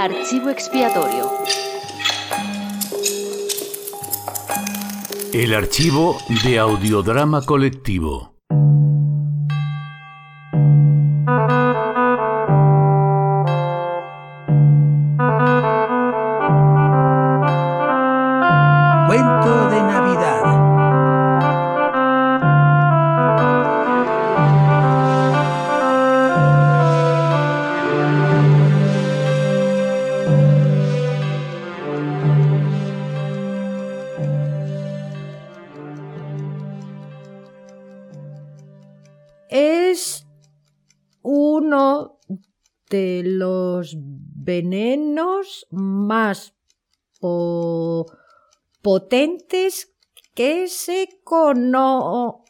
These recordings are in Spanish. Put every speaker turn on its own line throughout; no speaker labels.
Archivo expiatorio.
El archivo de audiodrama colectivo.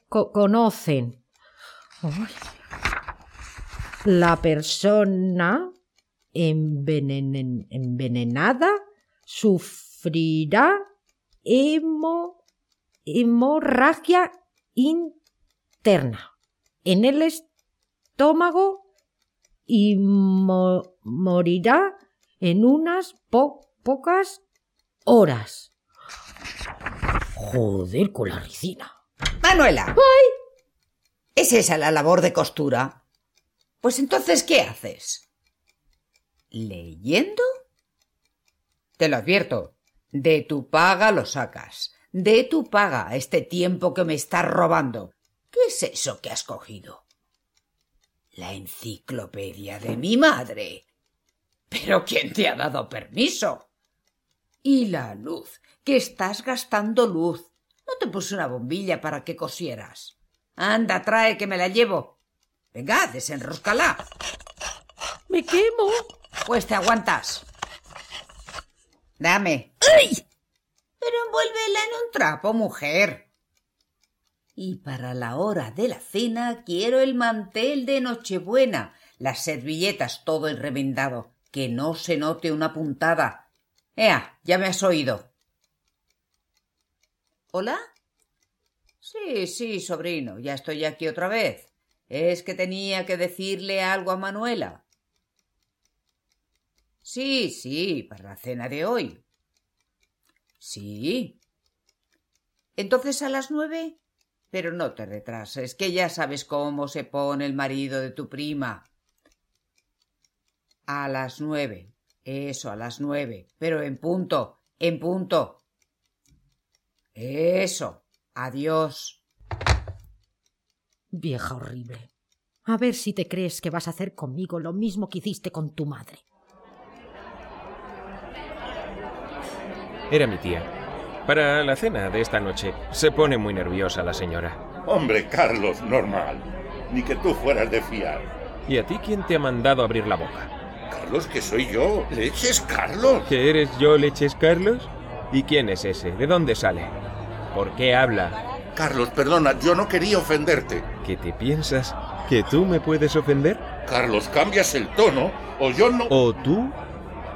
Co- conocen. La persona envenen- envenenada sufrirá hemo- hemorragia interna en el estómago y mo- morirá en unas po- pocas horas. Joder con la ricina.
Manuela. ¿Es esa la labor de costura? Pues entonces, ¿qué haces? ¿Leyendo? Te lo advierto. De tu paga lo sacas. De tu paga este tiempo que me estás robando. ¿Qué es eso que has cogido? La enciclopedia de mi madre. ¿Pero quién te ha dado permiso? Y la luz, que estás gastando luz. ¿No te puse una bombilla para que cosieras? Anda, trae que me la llevo. Venga, desenróscala.
Me quemo.
Pues te aguantas. Dame. Pero envuélvela en un trapo, mujer. Y para la hora de la cena quiero el mantel de Nochebuena, las servilletas todo enremendado, que no se note una puntada. Ea, ya me has oído. ¿Hola? Sí, sí, sobrino, ya estoy aquí otra vez. Es que tenía que decirle algo a Manuela. Sí, sí, para la cena de hoy. Sí. Entonces a las nueve. Pero no te retrases, que ya sabes cómo se pone el marido de tu prima. A las nueve. Eso, a las nueve. Pero en punto, en punto. Eso. Adiós.
Vieja horrible. A ver si te crees que vas a hacer conmigo lo mismo que hiciste con tu madre.
Era mi tía. Para la cena de esta noche se pone muy nerviosa la señora.
Hombre, Carlos, normal. Ni que tú fueras de fiar.
¿Y a ti quién te ha mandado abrir la boca?
Carlos, que soy yo. ¿Leches, Carlos?
¿Que eres yo, Leches Carlos? ¿Y quién es ese? ¿De dónde sale? ¿Por qué habla?
Carlos, perdona, yo no quería ofenderte.
¿Qué te piensas? ¿Que tú me puedes ofender?
Carlos, cambias el tono o yo no...
¿O tú?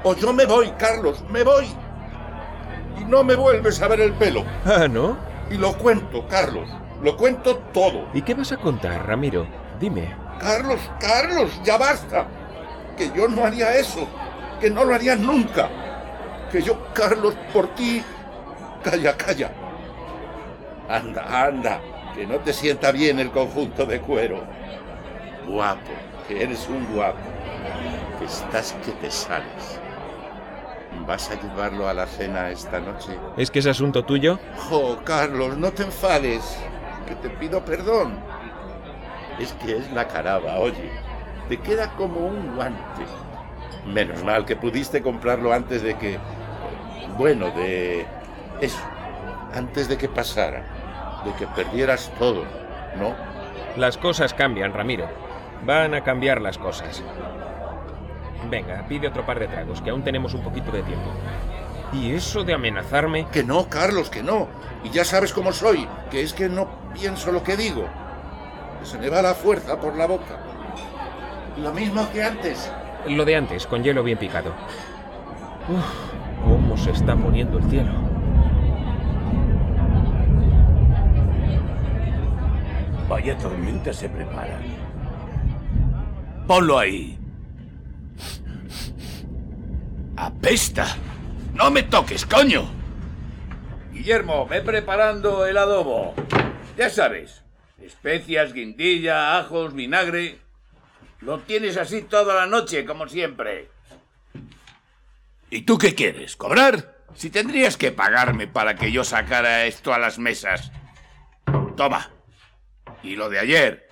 O yo me voy, Carlos, me voy. Y no me vuelves a ver el pelo.
Ah, ¿no?
Y lo cuento, Carlos. Lo cuento todo.
¿Y qué vas a contar, Ramiro? Dime.
Carlos, Carlos, ya basta. Que yo no haría eso. Que no lo haría nunca. Que yo, Carlos, por ti... Calla, calla. Anda, anda. Que no te sienta bien el conjunto de cuero. Guapo, que eres un guapo. Que estás que te sales. ¿Vas a llevarlo a la cena esta noche?
¿Es que es asunto tuyo?
Jo, Carlos, no te enfades. Que te pido perdón. Es que es la caraba, oye. Te queda como un guante. Menos mal que pudiste comprarlo antes de que... Bueno, de... Eso. Antes de que pasara. De que perdieras todo, ¿no?
Las cosas cambian, Ramiro. Van a cambiar las cosas. Venga, pide otro par de tragos, que aún tenemos un poquito de tiempo. ¿Y eso de amenazarme?
Que no, Carlos, que no. Y ya sabes cómo soy, que es que no pienso lo que digo. Se me va la fuerza por la boca. Lo mismo que antes.
Lo de antes, con hielo bien picado. Uf, cómo se está poniendo el cielo.
Vaya tormenta se prepara. Ponlo ahí. Apesta. No me toques, coño.
Guillermo, ve preparando el adobo. Ya sabes, especias, guindilla, ajos, vinagre. Lo tienes así toda la noche, como siempre.
¿Y tú qué quieres? ¿Cobrar? Si tendrías que pagarme para que yo sacara esto a las mesas. Toma. Y lo de ayer.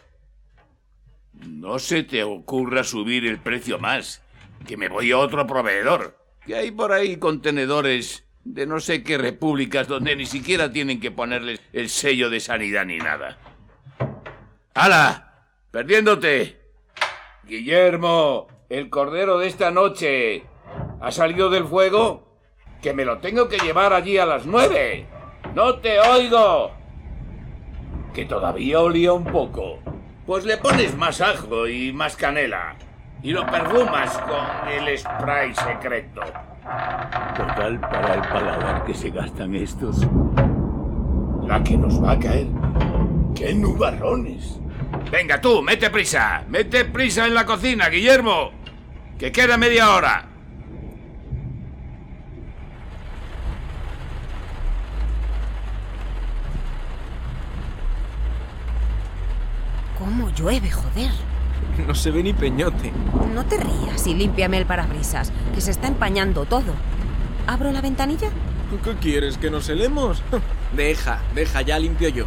No se te ocurra subir el precio más, que me voy a otro proveedor. Que hay por ahí contenedores de no sé qué repúblicas donde ni siquiera tienen que ponerles el sello de sanidad ni nada. ¡Hala! ¡Perdiéndote! Guillermo, el cordero de esta noche. ¿Ha salido del fuego? Que me lo tengo que llevar allí a las nueve. ¡No te oigo! Que todavía olía un poco. Pues le pones más ajo y más canela. Y lo perfumas con el spray secreto.
Total para el paladar que se gastan estos.
La que nos va a caer. ¡Qué nubarrones! Venga tú, mete prisa. Mete prisa en la cocina, Guillermo. Que queda media hora.
¿Cómo llueve, joder?
No se ve ni peñote.
No te rías y límpiame el parabrisas, que se está empañando todo. ¿Abro la ventanilla?
¿Qué quieres? ¿Que nos helemos? Deja, deja, ya limpio yo.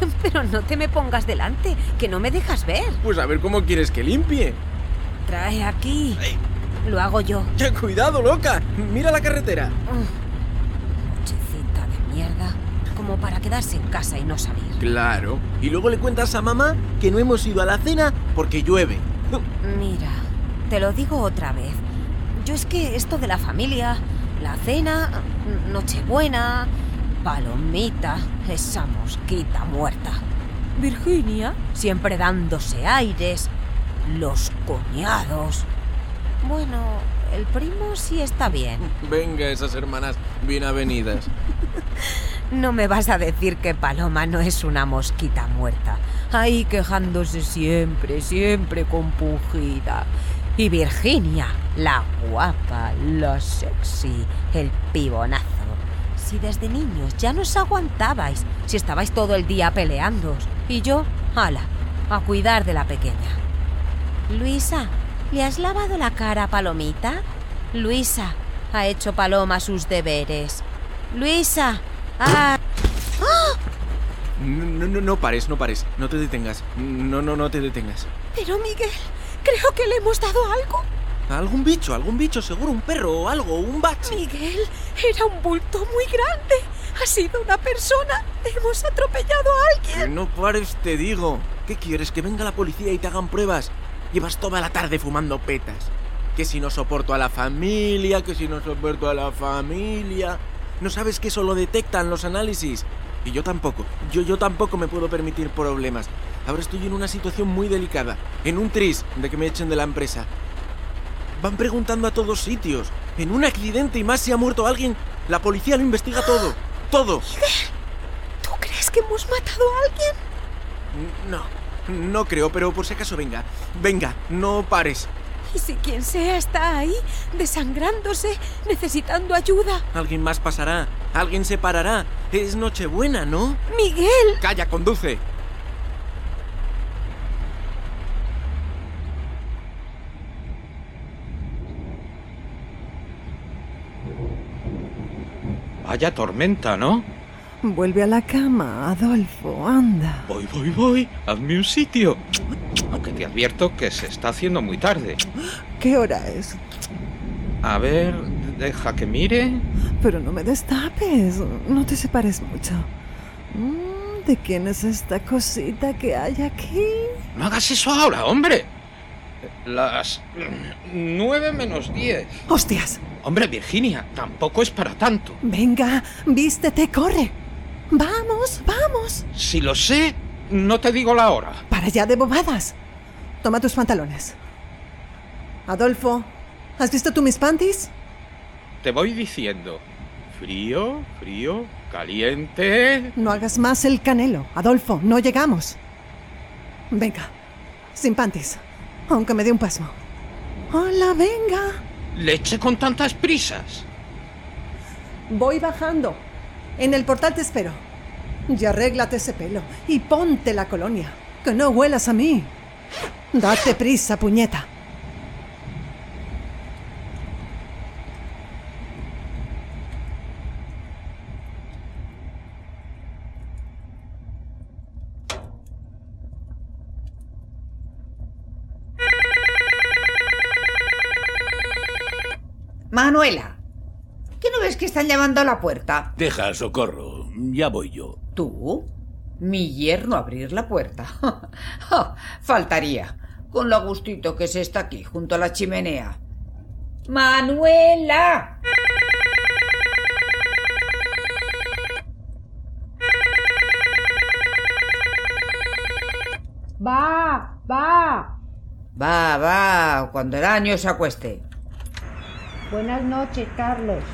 Pero no te me pongas delante, que no me dejas ver.
Pues a ver cómo quieres que limpie.
Trae aquí. Lo hago yo.
¡Ya, cuidado, loca! Mira la carretera.
Nochecita de mierda. Como para quedarse en casa y no salir.
Claro. Y luego le cuentas a mamá que no hemos ido a la cena porque llueve.
Mira, te lo digo otra vez. Yo es que esto de la familia, la cena, Nochebuena, Palomita, esa mosquita muerta. Virginia, siempre dándose aires. Los cuñados. Bueno, el primo sí está bien.
Venga, esas hermanas bien avenidas.
No me vas a decir que Paloma no es una mosquita muerta. Ahí quejándose siempre, siempre compungida. Y Virginia, la guapa, la sexy, el pibonazo. Si desde niños ya nos aguantabais, si estabais todo el día peleando. Y yo, ala, a cuidar de la pequeña. Luisa, ¿le has lavado la cara a Palomita? Luisa, ha hecho Paloma sus deberes. Luisa, ah.
No, no, no pares, no pares. No te detengas. No, no, no te detengas.
Pero Miguel, creo que le hemos dado algo.
Algún bicho, algún bicho, seguro, un perro o algo, un bache.
Miguel, era un bulto muy grande. Ha sido una persona. Hemos atropellado a alguien.
no pares, te digo. ¿Qué quieres? ¿Que venga la policía y te hagan pruebas? Llevas toda la tarde fumando petas. Que si no soporto a la familia, que si no soporto a la familia. ¿No sabes que eso lo detectan los análisis? Y yo tampoco. Yo, yo tampoco me puedo permitir problemas. Ahora estoy en una situación muy delicada. En un tris de que me echen de la empresa. Van preguntando a todos sitios. En un accidente y más si ha muerto alguien, la policía lo investiga todo. Todo.
¿Tú crees que hemos matado a alguien?
No, no creo, pero por si acaso venga. Venga, no pares.
¿Y si quien sea está ahí, desangrándose, necesitando ayuda?
Alguien más pasará. Alguien se parará. Es Nochebuena, ¿no?
Miguel,
Calla, conduce.
Vaya tormenta, ¿no?
Vuelve a la cama, Adolfo, anda.
Voy, voy, voy. Hazme un sitio. Aunque te advierto que se está haciendo muy tarde.
¿Qué hora es?
A ver, deja que mire.
Pero no me destapes, no te separes mucho. Mm, ¿De quién es esta cosita que hay aquí?
No hagas eso ahora, hombre. Las nueve menos diez.
¡Hostias!
Hombre, Virginia, tampoco es para tanto.
Venga, vístete, corre. Vamos, vamos.
Si lo sé, no te digo la hora.
Para allá de bobadas. Toma tus pantalones. Adolfo, ¿has visto tú mis panties?
Te voy diciendo. Frío, frío, caliente.
No hagas más el canelo, Adolfo, no llegamos. Venga, sin panties, aunque me dé un pasmo. Hola, venga.
Leche con tantas prisas.
Voy bajando. En el portal te espero. Y arréglate ese pelo y ponte la colonia. Que no huelas a mí. Date prisa, puñeta.
Manuela, ¿qué no ves que están llamando a la puerta?
Deja, socorro. Ya voy yo.
¿Tú? ¿Mi yerno abrir la puerta? Ja, Faltaría, con lo gustito que se está aquí, junto a la chimenea. ¡Manuela!
Va, va.
Va, va, cuando el año se acueste.
Buenas noches, Carlos.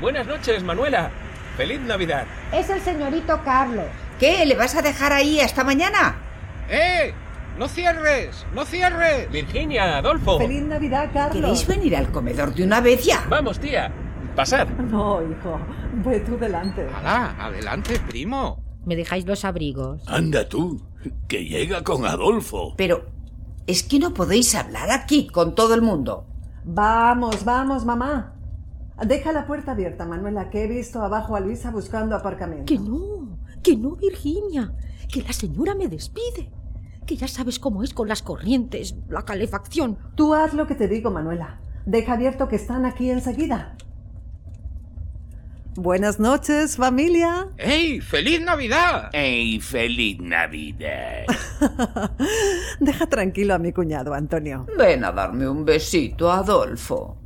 Buenas noches, Manuela. Feliz Navidad.
Es el señorito Carlos.
¿Qué? ¿Le vas a dejar ahí hasta mañana?
¡Eh! ¡No cierres! ¡No cierres!
Virginia, Adolfo.
Feliz Navidad, Carlos.
¿Queréis venir al comedor de una vez ya?
Vamos, tía. Pasad.
No, hijo. Ve tú delante.
¡Hala! ¡Adelante, primo!
¿Me dejáis los abrigos?
Anda tú, que llega con Adolfo.
Pero es que no podéis hablar aquí con todo el mundo.
Vamos, vamos, mamá. Deja la puerta abierta, Manuela, que he visto abajo a Luisa buscando aparcamiento.
Que no, que no, Virginia. Que la señora me despide. Que ya sabes cómo es con las corrientes, la calefacción.
Tú haz lo que te digo, Manuela. Deja abierto que están aquí enseguida. Buenas noches, familia.
¡Ey! ¡Feliz Navidad!
¡Ey, feliz Navidad!
Deja tranquilo a mi cuñado, Antonio.
Ven a darme un besito, Adolfo.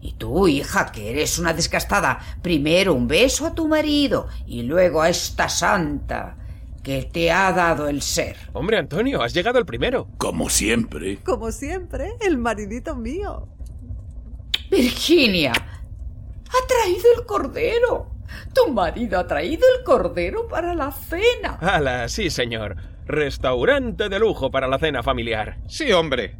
Y tú, hija, que eres una desgastada, primero un beso a tu marido y luego a esta santa que te ha dado el ser.
Hombre, Antonio, has llegado el primero.
Como siempre.
Como siempre, el maridito mío.
Virginia, ha traído el cordero. Tu marido ha traído el cordero para la cena.
¡Hala! Sí, señor. Restaurante de lujo para la cena familiar.
Sí, hombre.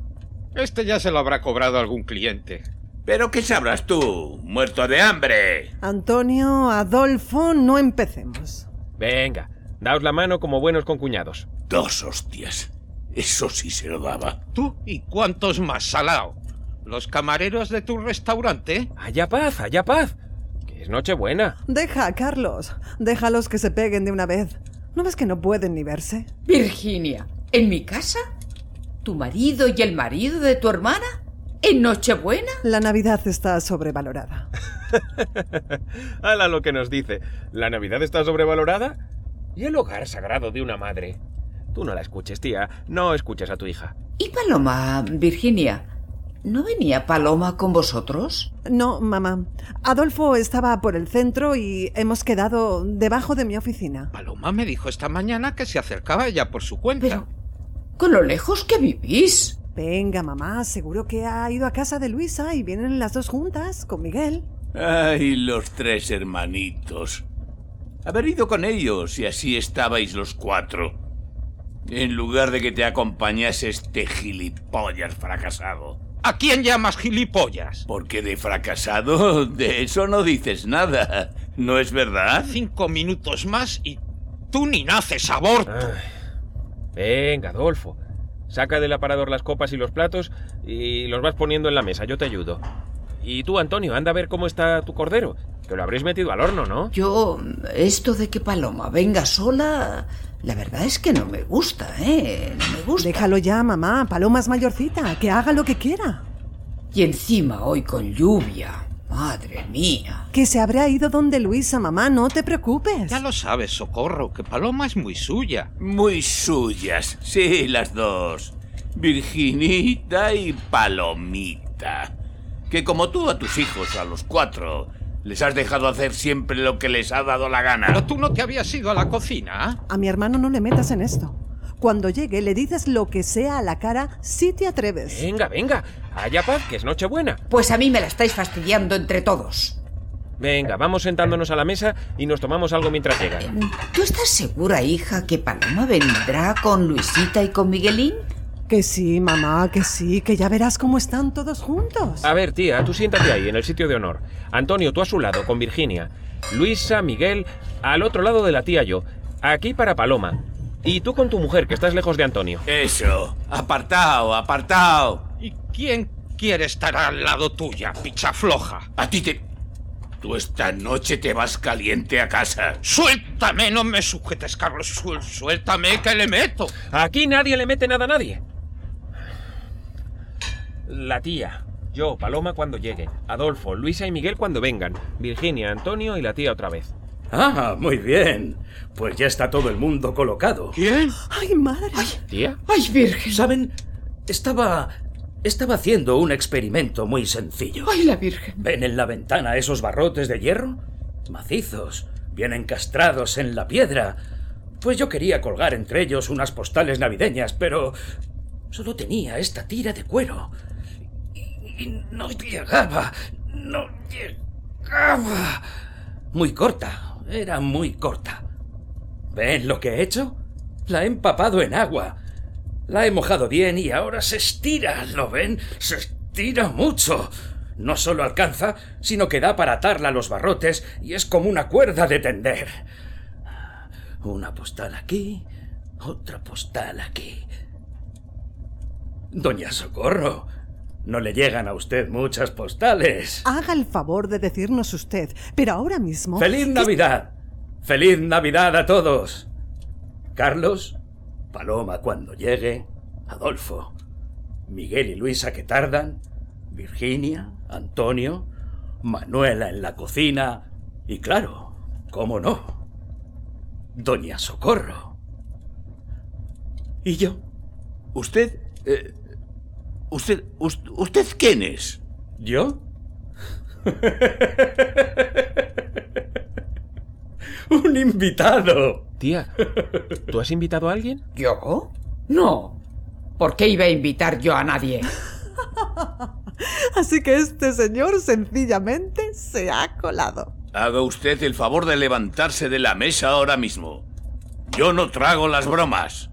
Este ya se lo habrá cobrado algún cliente.
¿Pero qué sabrás tú? Muerto de hambre.
Antonio, Adolfo, no empecemos.
Venga, daos la mano como buenos concuñados.
Dos hostias. Eso sí se lo daba.
¿Tú y cuántos más, Salao? ¿Los camareros de tu restaurante?
Haya paz, haya paz. Que es Nochebuena.
Deja, Carlos. Déjalos que se peguen de una vez. ¿No ves que no pueden ni verse?
Virginia, ¿en mi casa? ¿Tu marido y el marido de tu hermana? ¿En Nochebuena?
La Navidad está sobrevalorada.
Hala lo que nos dice. ¿La Navidad está sobrevalorada? ¿Y el hogar sagrado de una madre? Tú no la escuches, tía. No escuches a tu hija.
¿Y Paloma, Virginia? ¿No venía Paloma con vosotros?
No, mamá. Adolfo estaba por el centro y hemos quedado debajo de mi oficina.
Paloma me dijo esta mañana que se acercaba ella por su cuenta.
Pero, con lo lejos que vivís.
Venga, mamá, seguro que ha ido a casa de Luisa y vienen las dos juntas con Miguel.
Ay, los tres hermanitos. Haber ido con ellos y así estabais los cuatro. En lugar de que te acompañase este gilipollas fracasado.
¿A quién llamas gilipollas?
Porque de fracasado, de eso no dices nada. ¿No es verdad?
Cinco minutos más y tú ni naces, sabor.
Venga, Adolfo. Saca del aparador las copas y los platos y los vas poniendo en la mesa. Yo te ayudo. Y tú, Antonio, anda a ver cómo está tu cordero. Que lo habréis metido al horno, ¿no?
Yo, esto de que Paloma venga sola, la verdad es que no me gusta, ¿eh? No me gusta.
Déjalo ya, mamá. Paloma es mayorcita. Que haga lo que quiera.
Y encima hoy con lluvia. Madre mía.
Que se habrá ido donde Luisa, mamá. No te preocupes.
Ya lo sabes, Socorro, que Paloma es muy suya.
Muy suyas, sí, las dos. Virginita y Palomita. Que como tú a tus hijos, a los cuatro, les has dejado hacer siempre lo que les ha dado la gana.
Pero tú no te habías ido a la cocina.
A mi hermano no le metas en esto. Cuando llegue le dices lo que sea a la cara si te atreves.
Venga, venga. Haya paz, que es Nochebuena.
Pues a mí me la estáis fastidiando entre todos.
Venga, vamos sentándonos a la mesa y nos tomamos algo mientras llegan.
¿Tú estás segura, hija, que Paloma vendrá con Luisita y con Miguelín?
Que sí, mamá, que sí, que ya verás cómo están todos juntos.
A ver, tía, tú siéntate ahí, en el sitio de honor. Antonio, tú a su lado, con Virginia. Luisa, Miguel, al otro lado de la tía yo. Aquí para Paloma. Y tú con tu mujer, que estás lejos de Antonio.
Eso. Apartado, apartado.
¿Y quién quiere estar al lado tuya, picha floja?
A ti te... Tú esta noche te vas caliente a casa.
Suéltame, no me sujetes, Carlos. Suel- Suéltame que le meto.
Aquí nadie le mete nada a nadie. La tía, yo, Paloma cuando llegue, Adolfo, Luisa y Miguel cuando vengan, Virginia, Antonio y la tía otra vez.
Ah, muy bien. Pues ya está todo el mundo colocado.
¿Quién?
¡Ay, madre!
¿Tía?
¡Ay, Virgen!
¿Saben? Estaba... Estaba haciendo un experimento muy sencillo.
¡Ay, la Virgen!
¿Ven en la ventana esos barrotes de hierro? Macizos, bien encastrados en la piedra. Pues yo quería colgar entre ellos unas postales navideñas, pero solo tenía esta tira de cuero. Y, y no llegaba, no llegaba. Muy corta, era muy corta. ¿Ven lo que he hecho? La he empapado en agua. La he mojado bien y ahora se estira, ¿lo ven? Se estira mucho. No solo alcanza, sino que da para atarla a los barrotes y es como una cuerda de tender. Una postal aquí, otra postal aquí. Doña Socorro, no le llegan a usted muchas postales.
Haga el favor de decirnos usted, pero ahora mismo...
¡Feliz Navidad! ¡Feliz Navidad a todos! Carlos, Paloma cuando llegue, Adolfo, Miguel y Luisa que tardan, Virginia, Antonio, Manuela en la cocina y claro, cómo no, Doña Socorro. ¿Y yo?
¿Usted... eh, usted... us- ¿Usted quién es?
¿Yo? Un invitado.
Tía, ¿tú has invitado a alguien?
¿Yo? No. ¿Por qué iba a invitar yo a nadie?
Así que este señor sencillamente se ha colado.
Haga usted el favor de levantarse de la mesa ahora mismo. Yo no trago las bromas.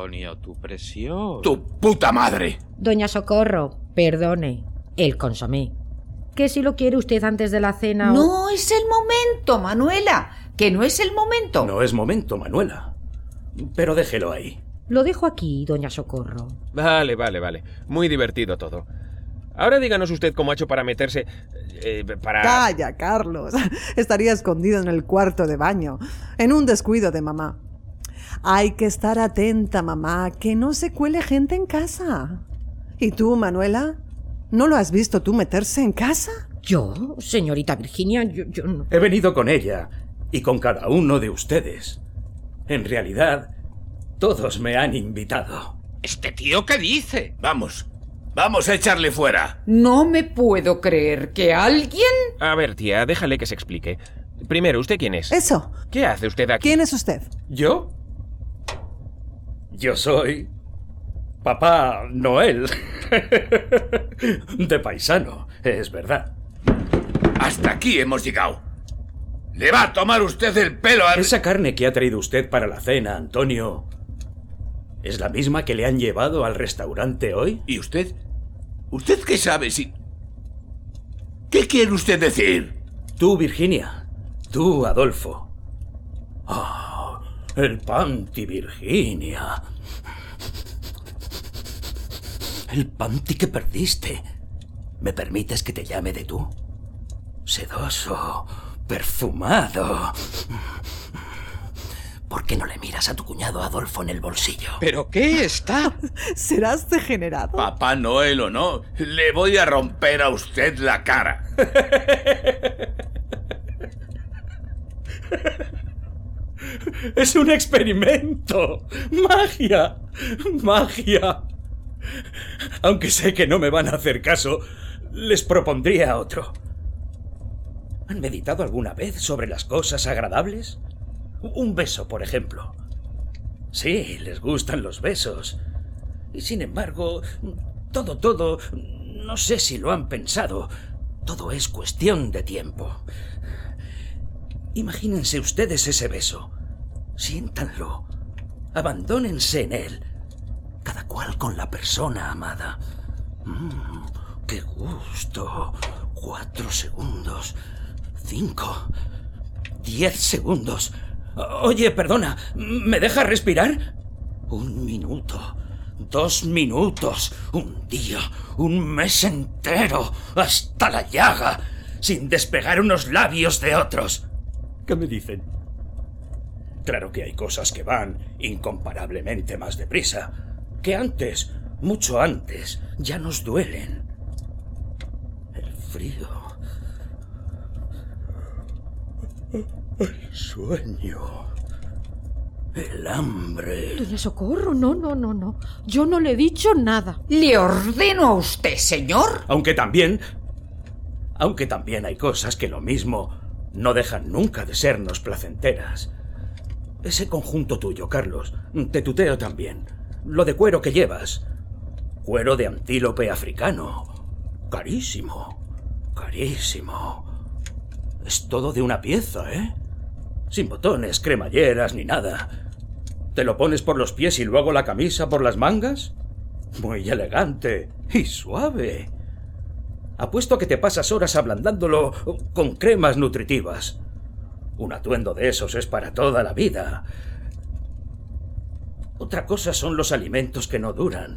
Antonio, tu presión.
¡Tu puta madre!
Doña Socorro, perdone, el consomé. Que si lo quiere usted antes de la cena o-
No es el momento, Manuela. Que no es el momento.
No es momento, Manuela. Pero déjelo ahí.
Lo dejo aquí, doña Socorro.
Vale, vale, vale. Muy divertido todo. Ahora díganos usted cómo ha hecho para meterse... eh, para...
Calla, Carlos. Estaría escondido en el cuarto de baño, en un descuido de mamá. Hay que estar atenta, mamá, que no se cuele gente en casa. ¿Y tú, Manuela? ¿No lo has visto tú meterse en casa?
¿Yo, señorita Virginia? Yo, yo no.
He venido con ella y con cada uno de ustedes. En realidad, todos me han invitado.
¿Este tío qué dice?
Vamos, vamos a echarle fuera.
No me puedo creer que alguien...
A ver, tía, déjale que se explique. Primero, ¿usted quién es?
Eso.
¿Qué hace usted aquí?
¿Quién es usted?
¿Yo? Yo soy... Papá Noel. De paisano, es verdad.
Hasta aquí hemos llegado. Le va a tomar usted el pelo a...
Esa carne que ha traído usted para la cena, Antonio, ¿es la misma que le han llevado al restaurante hoy?
¿Y usted? ¿Usted qué sabe si... ¿Qué quiere usted decir?
Tú, Virginia. Tú, Adolfo. Ah, el Panti, Virginia. El Panti que perdiste. ¿Me permites que te llame de tú? Sedoso, perfumado. ¿Por qué no le miras a tu cuñado Adolfo en el bolsillo?
¿Pero qué está?
¿Serás degenerado?
Papá Noel o no, le voy a romper a usted la cara.
Es un experimento. Magia. Magia. Aunque sé que no me van a hacer caso, les propondría otro. ¿Han meditado alguna vez sobre las cosas agradables? Un beso, por ejemplo. Sí, les gustan los besos. Y sin embargo, todo, todo, no sé si lo han pensado. Todo es cuestión de tiempo. Imagínense ustedes ese beso. Siéntanlo. Abandónense en él. Cada cual con la persona amada. Mm, ¡Qué gusto! Cuatro segundos. Cinco. Diez segundos. Oye, perdona, ¿me deja respirar? Un minuto. Dos minutos. Un día. Un mes entero. Hasta la llaga. Sin despegar unos labios de otros. ¿Qué me dicen? Claro que hay cosas que van incomparablemente más deprisa. Que antes, mucho antes, ya nos duelen. El frío. El sueño. El hambre.
Doña Socorro, no, no, no, no. Yo no le he dicho nada.
Le ordeno a usted, señor.
Aunque también... Aunque también hay cosas que lo mismo no dejan nunca de sernos placenteras. Ese conjunto tuyo, Carlos, te tuteo también. Lo de cuero que llevas. Cuero de antílope africano. Carísimo. Carísimo. Es todo de una pieza, ¿eh? Sin botones, cremalleras ni nada. ¿Te lo pones por los pies y luego la camisa por las mangas? Muy elegante y suave. Apuesto a que te pasas horas ablandándolo con cremas nutritivas. Un atuendo de esos es para toda la vida. Otra cosa son los alimentos que no duran.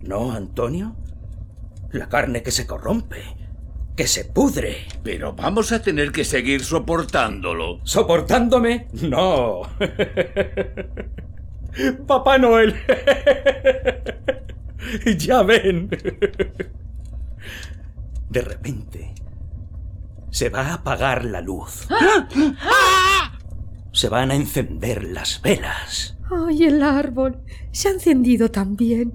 ¿No, Antonio? La carne que se corrompe, que se pudre.
Pero vamos a tener que seguir soportándolo.
¿Soportándome? No. Papá Noel. ya ven. De repente, se va a apagar la luz. Se van a encender las velas.
Ay, el árbol. Se ha encendido también.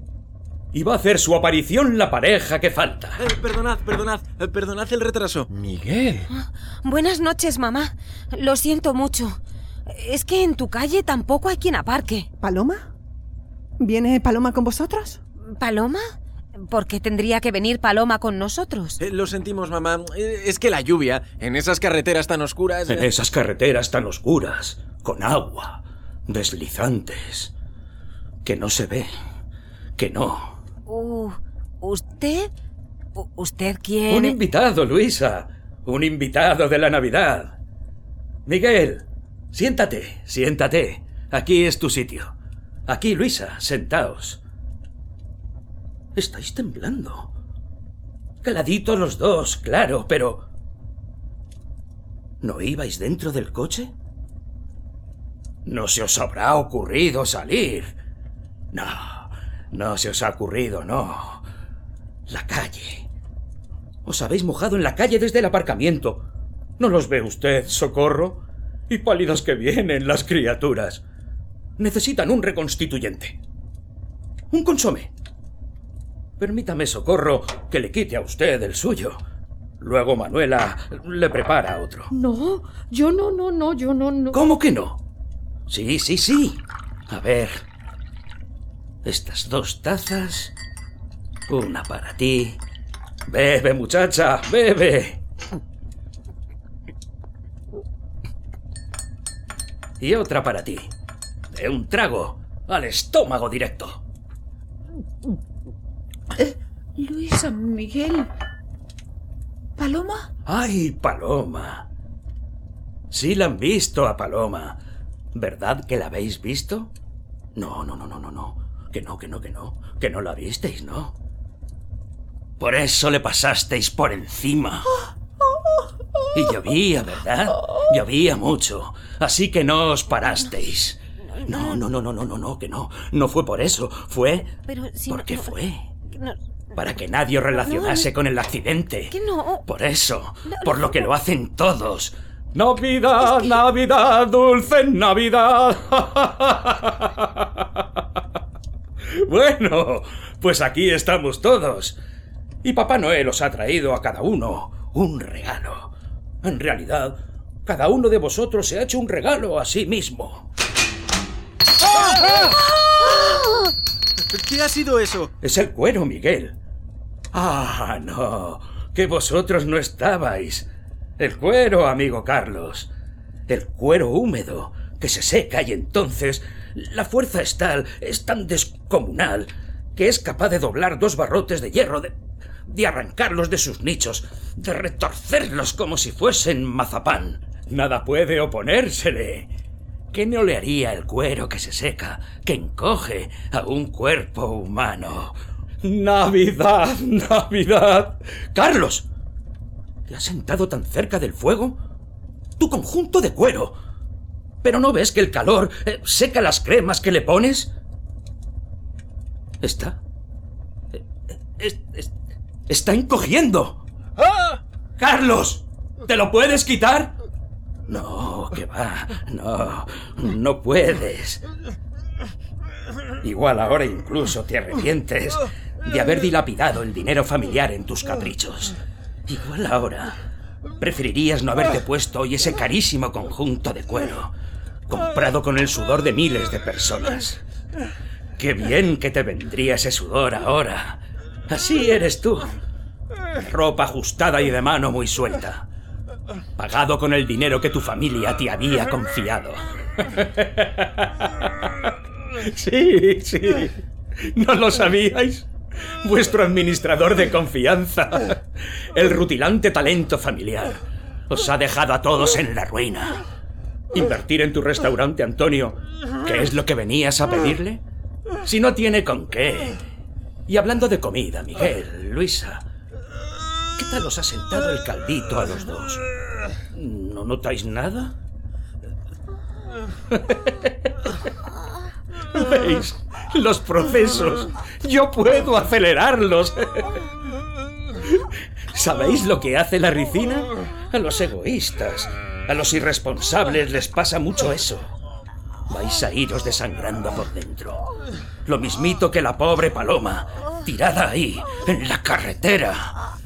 Y va a hacer su aparición la pareja que falta.
Eh, perdonad, perdonad, eh, perdonad el retraso.
Miguel.
Buenas noches, mamá. Lo siento mucho. Es que en tu calle tampoco hay quien aparque.
¿Paloma? ¿Viene Paloma con vosotros?
¿Paloma? ¿Por qué tendría que venir Paloma con nosotros?
Eh, lo sentimos, mamá. Eh, es que la lluvia, en esas carreteras tan oscuras...
En esas carreteras tan oscuras, con agua, deslizantes, que no se ve, que no.
Uh, ¿Usted? ¿Usted quiere...?
Un invitado, Luisa. Un invitado de la Navidad. Miguel, siéntate, siéntate. Aquí es tu sitio. Aquí, Luisa, sentaos. Estáis temblando. Caladitos los dos, claro, pero... ¿No ibais dentro del coche? ¿No se os habrá ocurrido salir? No, no se os ha ocurrido, no. La calle. Os habéis mojado en la calle desde el aparcamiento. ¿No los ve usted, socorro? Y pálidas que vienen las criaturas. Necesitan un reconstituyente. Un consome. Permítame, socorro, que le quite a usted el suyo. Luego Manuela le prepara otro.
No, yo no, no, no, yo no, no.
¿Cómo que no? Sí, sí, sí. A ver. Estas dos tazas. Una para ti. Bebe, muchacha, bebe. Y otra para ti. De un trago al estómago directo.
Luisa, Miguel. ¿Paloma?
¡Ay, Paloma! Sí la han visto a Paloma. ¿Verdad que la habéis visto? No, no, no, no, no, no. Que no, que no, que no. Que no la visteis, ¿no? Por eso le pasasteis por encima. Y llovía, ¿verdad? Llovía mucho. Así que no os parasteis. No, no, no, no, no, no, no, que no. No fue por eso. Fue
Pero si
porque
no-
fue.
No-
Para que nadie relacionase con el accidente.
que no.
Por eso, por lo que lo hacen todos. Navidad, Navidad, dulce Navidad. bueno, pues aquí estamos todos. Y Papá Noel os ha traído a cada uno un regalo. En realidad, cada uno de vosotros se ha hecho un regalo a sí mismo.
¿Qué ha sido eso?
Es el cuero, Miguel. Ah, no, que vosotros no estabais. El cuero, amigo Carlos. El cuero húmedo, que se seca y entonces la fuerza es tal, es tan descomunal, que es capaz de doblar dos barrotes de hierro, de, de arrancarlos de sus nichos, de retorcerlos como si fuesen mazapán. Nada puede oponérsele. ¿Qué no le haría el cuero que se seca, que encoge a un cuerpo humano? Navidad, Navidad. Carlos, ¿te has sentado tan cerca del fuego? Tu conjunto de cuero. ¿Pero no ves que el calor eh, seca las cremas que le pones? Está. eh, es- es- está encogiendo. ¡Carlos! ¿Te lo puedes quitar? No, que va. No, no puedes. Igual ahora incluso te arrepientes de haber dilapidado el dinero familiar en tus caprichos. Igual ahora preferirías no haberte puesto hoy ese carísimo conjunto de cuero, comprado con el sudor de miles de personas. Qué bien que te vendría ese sudor ahora. Así eres tú. Ropa ajustada y de mano muy suelta. Pagado con el dinero que tu familia te había confiado. Sí, sí. ¿No lo sabíais? Vuestro administrador de confianza, el rutilante talento familiar, os ha dejado a todos en la ruina. Invertir en tu restaurante, Antonio, ¿qué es lo que venías a pedirle? Si no tiene con qué. Y hablando de comida, Miguel, Luisa, ¿qué tal os ha sentado el caldito a los dos? ¿No notáis nada? ¿Veis? Los procesos. Yo puedo acelerarlos. ¿Sabéis lo que hace la ricina? A los egoístas, a los irresponsables les pasa mucho eso. Vais a iros desangrando por dentro. Lo mismito que la pobre paloma, tirada ahí, en la carretera.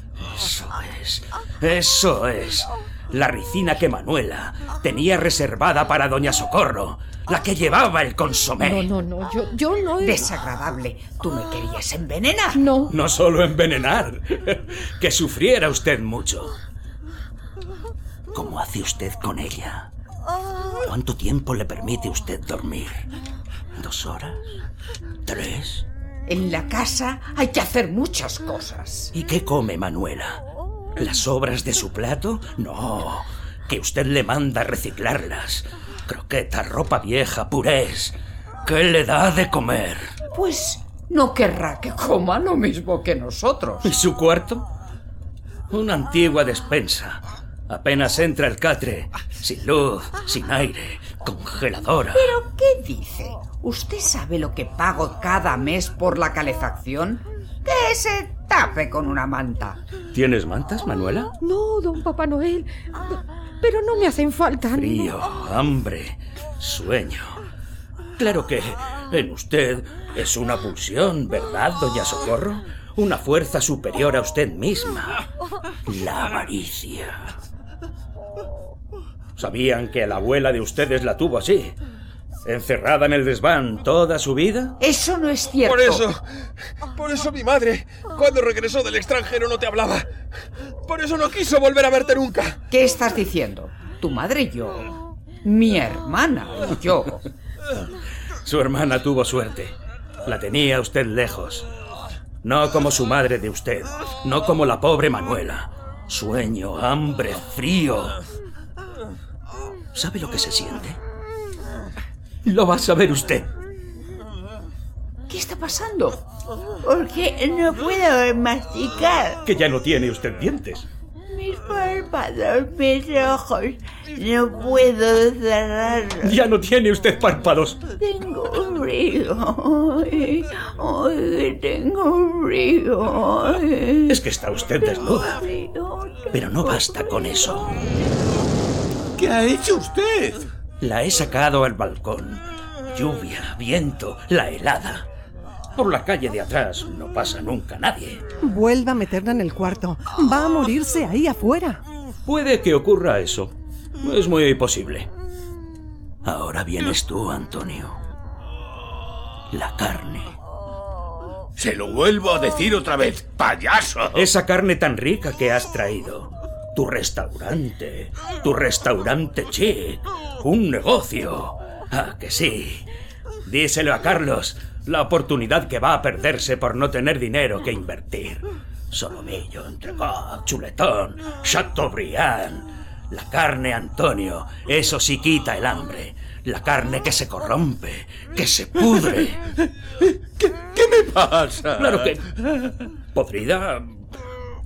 Eso es, eso es. La ricina que Manuela tenía reservada para Doña Socorro, la que llevaba el consomé.
No, no, no, yo, yo no he...
Desagradable. ¿Tú me querías envenenar?
No.
No solo envenenar, que sufriera usted mucho. ¿Cómo hace usted con ella? ¿Cuánto tiempo le permite usted dormir? ¿Dos horas? ¿Tres?
En la casa hay que hacer muchas cosas.
¿Y qué come Manuela? ¿Las sobras de su plato? No, que usted le manda reciclarlas. Croquetas, ropa vieja, purés. ¿Qué le da de comer?
Pues no querrá que coma lo mismo que nosotros.
¿Y su cuarto? Una antigua despensa. Apenas entra el catre, sin luz, sin aire, congeladora.
¿Pero qué dice? ¿Usted sabe lo que pago cada mes por la calefacción? Que se tape con una manta.
¿Tienes mantas, Manuela?
No, don Papá Noel. Pero no me hacen falta. no.
Frío, hambre, sueño. Claro que en usted es una pulsión, ¿verdad, doña Socorro? Una fuerza superior a usted misma. La avaricia. ¿Sabían que la abuela de ustedes la tuvo así? ¿Encerrada en el desván toda su vida?
Eso no es cierto.
Por eso, por eso mi madre, cuando regresó del extranjero, no te hablaba. Por eso no quiso volver a verte nunca.
¿Qué estás diciendo? ¿Tu madre y yo? Mi hermana y yo.
Su hermana tuvo suerte. La tenía usted lejos. No como su madre de usted. No como la pobre Manuela. Sueño, hambre, frío. ¿Sabe lo que se siente? Lo va a saber usted.
¿Qué está pasando? Porque no puedo masticar.
Que ya no tiene usted dientes.
Mis párpados, mis ojos. No puedo cerrarlos.
Ya no tiene usted párpados.
Tengo frío. Ay, ay, tengo frío. Ay,
Es que está usted desnuda. Pero no basta con eso.
¿Qué ha hecho usted?
La he sacado al balcón. Lluvia, viento, la helada. Por la calle de atrás no pasa nunca nadie.
Vuelva a meterla en el cuarto. Va a morirse ahí afuera.
Puede que ocurra eso. Es muy posible. Ahora vienes tú, Antonio. La carne.
Se lo vuelvo a decir otra vez, payaso.
Esa carne tan rica que has traído. Tu restaurante. Tu restaurante chic. Un negocio. Ah, que sí. Díselo a Carlos La oportunidad que va a perderse por no tener dinero que invertir. Solomillo, entrecot, chuletón, chateaubriand. La carne, Antonio, eso sí quita el hambre. La carne que se corrompe, que se pudre.
¿Qué me pasa?
Claro que podrida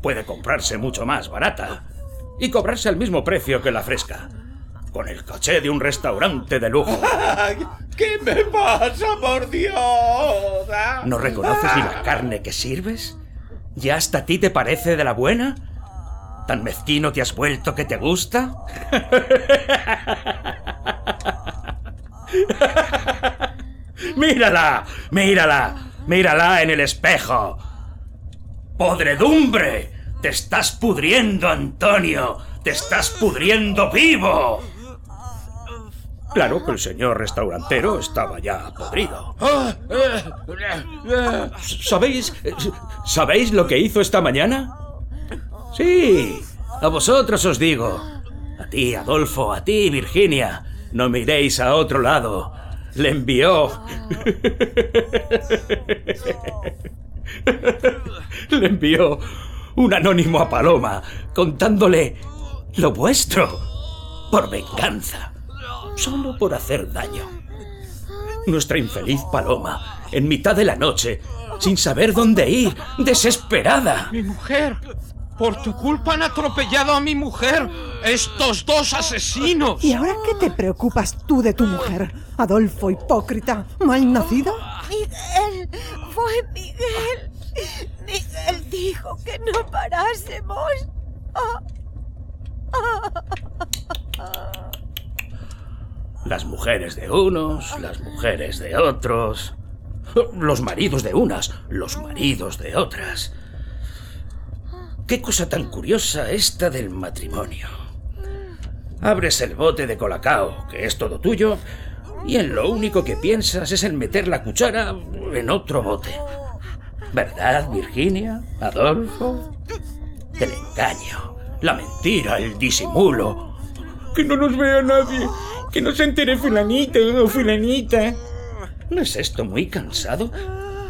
puede comprarse mucho más barata y cobrarse al mismo precio que la fresca. Con el coché de un restaurante de lujo.
Ay, ¿Qué me pasa, por Dios? Ah.
¿No reconoces ni la carne que sirves? ¿Ya hasta a ti te parece de la buena? ¿Tan mezquino te has vuelto que te gusta? ¡Mírala! ¡Mírala! ¡Mírala en el espejo! ¡Podredumbre! ¡Te estás pudriendo, Antonio! ¡Te estás pudriendo vivo! Claro que el señor restaurantero estaba ya podrido. ¿Sabéis? ¿Sabéis lo que hizo esta mañana? Sí, a vosotros os digo. A ti, Adolfo, a ti, Virginia. No miréis a otro lado. Le envió. Le envió un anónimo a Paloma contándole lo vuestro por venganza. Solo por hacer daño. Nuestra infeliz Paloma, en mitad de la noche, sin saber dónde ir, desesperada.
Mi mujer. Por tu culpa han atropellado a mi mujer. Estos dos asesinos.
¿Y ahora qué te preocupas tú de tu mujer? Adolfo, hipócrita, mal nacido.
Miguel, fue Miguel. Miguel dijo que no parásemos. Ah.
Las mujeres de unos, las mujeres de otros. Los maridos de unas, los maridos de otras. Qué cosa tan curiosa esta del matrimonio. Abres el bote de colacao, que es todo tuyo, y en lo único que piensas es en meter la cuchara en otro bote. ¿Verdad, Virginia? Adolfo? El engaño, la mentira, el disimulo.
Que no nos vea nadie. Que no se entere fulanita o fulanita.
¿No es esto muy cansado?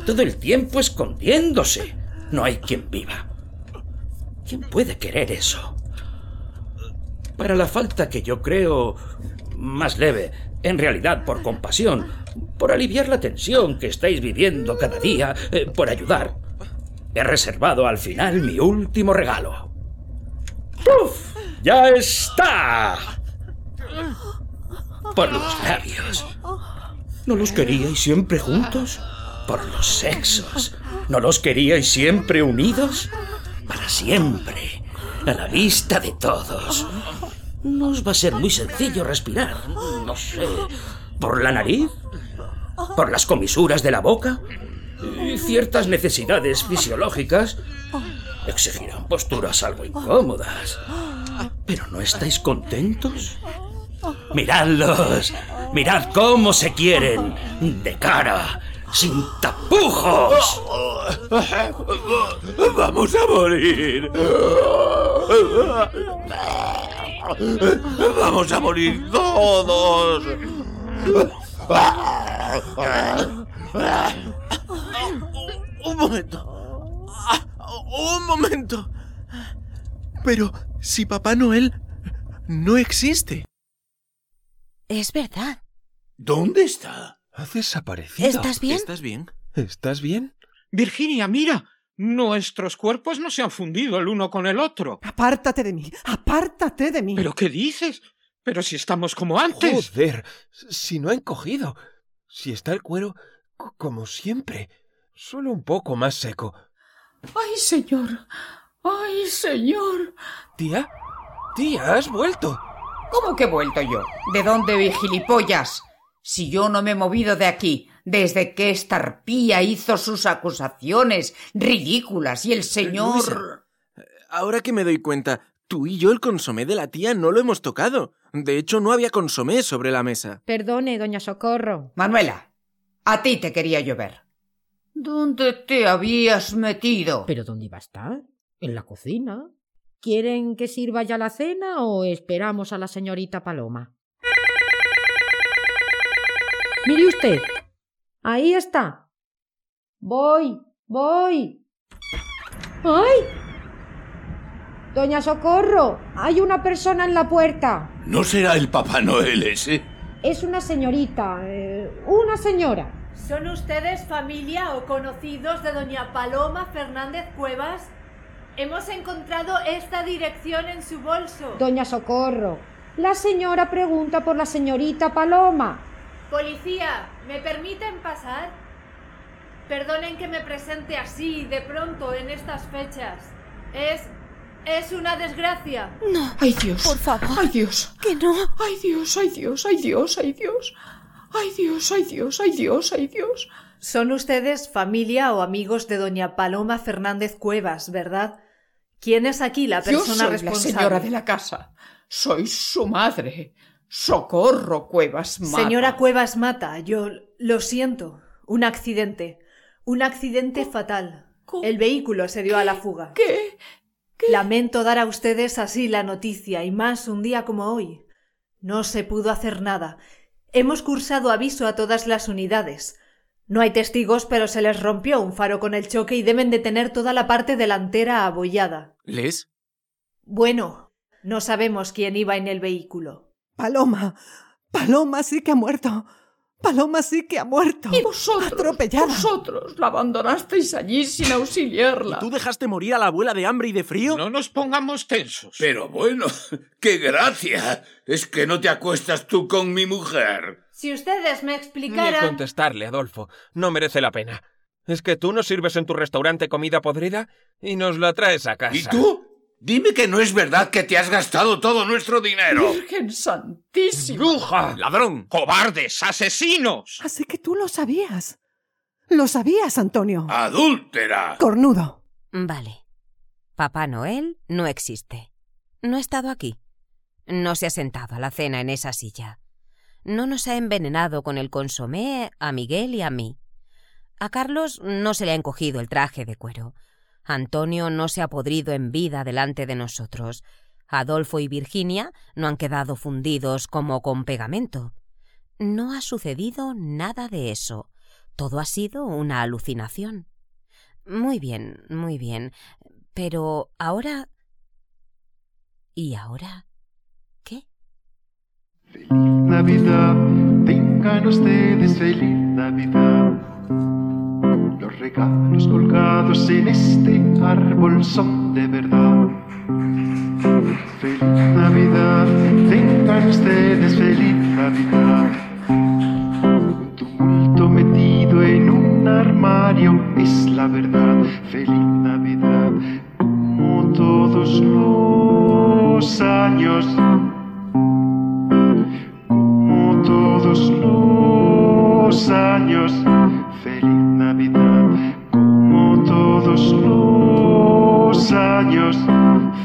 Todo el tiempo escondiéndose. No hay quien viva. ¿Quién puede querer eso? Para la falta que yo creo más leve, en realidad por compasión, por aliviar la tensión que estáis viviendo cada día, eh, por ayudar, he reservado al final mi último regalo. ¡Uf! ¡Ya está! Por los labios. ¿No los queríais siempre juntos? Por los sexos. ¿No los queríais siempre unidos? Para siempre. A la vista de todos. No os va a ser muy sencillo respirar. No sé. ¿Por la nariz? ¿Por las comisuras de la boca? Y ciertas necesidades fisiológicas exigirán posturas algo incómodas. ¿Pero no estáis contentos? Miradlos. Mirad cómo se quieren. De cara. Sin tapujos.
Vamos a morir. Vamos a morir todos.
Un momento. Un momento. Pero si Papá Noel no existe.
Es verdad.
¿Dónde está?
Ha desaparecido.
¿Estás bien?
¿Estás bien? ¿Estás bien?
Virginia, mira. Nuestros cuerpos no se han fundido el uno con el otro.
Apártate de mí, apártate de mí.
¿Pero qué dices? Pero si estamos como antes.
Joder, si no ha encogido. Si está el cuero como siempre. Solo un poco más seco.
¡Ay, señor! ¡Ay, señor!
Tía, tía, has vuelto.
¿Cómo que he vuelto yo? ¿De dónde vi gilipollas? Si yo no me he movido de aquí desde que esta arpía hizo sus acusaciones ridículas y el señor...
Luisa, ahora que me doy cuenta, tú y yo el consomé de la tía no lo hemos tocado. De hecho, no había consomé sobre la mesa.
Perdone, doña Socorro.
Manuela, a ti te quería yo ver. ¿Dónde te habías metido?
¿Pero dónde iba a estar? ¿En la cocina? ¿Quieren que sirva ya la cena o esperamos a la señorita Paloma? Mire usted. Ahí está. Voy, voy. ¡Ay! Doña Socorro, hay una persona en la puerta.
¿No será el Papá Noel ese?
Es una señorita, eh, una señora.
¿Son ustedes familia o conocidos de doña Paloma Fernández Cuevas? Hemos encontrado esta dirección en su bolso.
Doña Socorro, la señora pregunta por la señorita Paloma.
Policía, ¿me permiten pasar? Perdonen que me presente así de pronto en estas fechas. Es. Es una desgracia.
No. Ay Dios. Por favor. Ay Dios.
Que no.
Ay Dios, ay Dios, ay Dios, ay Dios. Ay Dios, ay Dios, ay Dios, ay Dios.
Son ustedes familia o amigos de doña Paloma Fernández Cuevas, ¿verdad? ¿Quién es aquí la persona
Yo soy
responsable?
la señora de la casa. Soy su madre. Socorro Cuevas Mata.
Señora Cuevas Mata, yo lo siento. Un accidente. Un accidente fatal. El vehículo se dio a la fuga.
¿Qué?
Lamento dar a ustedes así la noticia, y más un día como hoy. No se pudo hacer nada. Hemos cursado aviso a todas las unidades. No hay testigos, pero se les rompió un faro con el choque y deben de tener toda la parte delantera abollada.
¿Les?
Bueno, no sabemos quién iba en el vehículo.
Paloma. Paloma sí que ha muerto. Paloma sí que ha muerto.
Y vosotros,
Atropellada.
vosotros la abandonasteis allí sin auxiliarla.
¿Tú dejaste morir a la abuela de hambre y de frío?
No nos pongamos tensos.
Pero bueno, qué gracia. Es que no te acuestas tú con mi mujer.
Si ustedes me
Ni
explicaran.
contestarle, Adolfo. No merece la pena. Es que tú nos sirves en tu restaurante comida podrida y nos la traes a casa.
¿Y tú? Dime que no es verdad que te has gastado todo nuestro dinero.
Virgen Santísima.
¡Bruja!
¡Ladrón!
¡Cobardes! ¡Asesinos!
Así que tú lo sabías. Lo sabías, Antonio.
¡Adúltera!
Cornudo.
Vale. Papá Noel no existe. No ha estado aquí. No se ha sentado a la cena en esa silla. No nos ha envenenado con el consomé a Miguel y a mí. A Carlos no se le ha encogido el traje de cuero. Antonio no se ha podrido en vida delante de nosotros. Adolfo y Virginia no han quedado fundidos como con pegamento. No ha sucedido nada de eso. Todo ha sido una alucinación. Muy bien, muy bien. Pero ahora... ¿Y ahora? ¿Qué?
Navidad, tengan ustedes feliz Navidad. Los regalos colgados en este árbol son de verdad. Feliz Navidad, tengan ustedes feliz Navidad. Un tumulto metido en un armario es la verdad. Feliz Navidad, como todos los años como todos los años. Feliz Navidad, todos los años.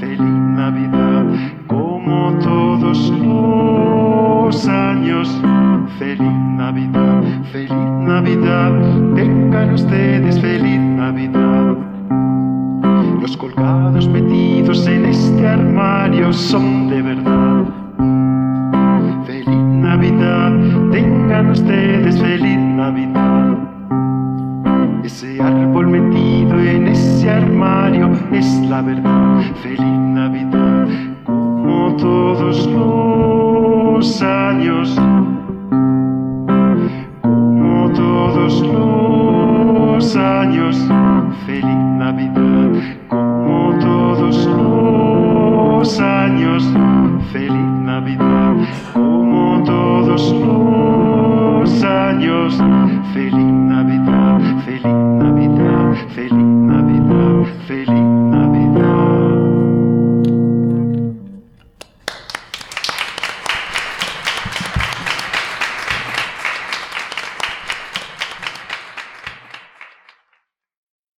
Feliz Navidad, como todos los años. Feliz Navidad, feliz Navidad, tengan ustedes feliz Navidad. Los colgados metidos en este armario son